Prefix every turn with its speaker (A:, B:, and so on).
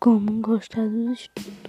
A: como gostar dos estudos.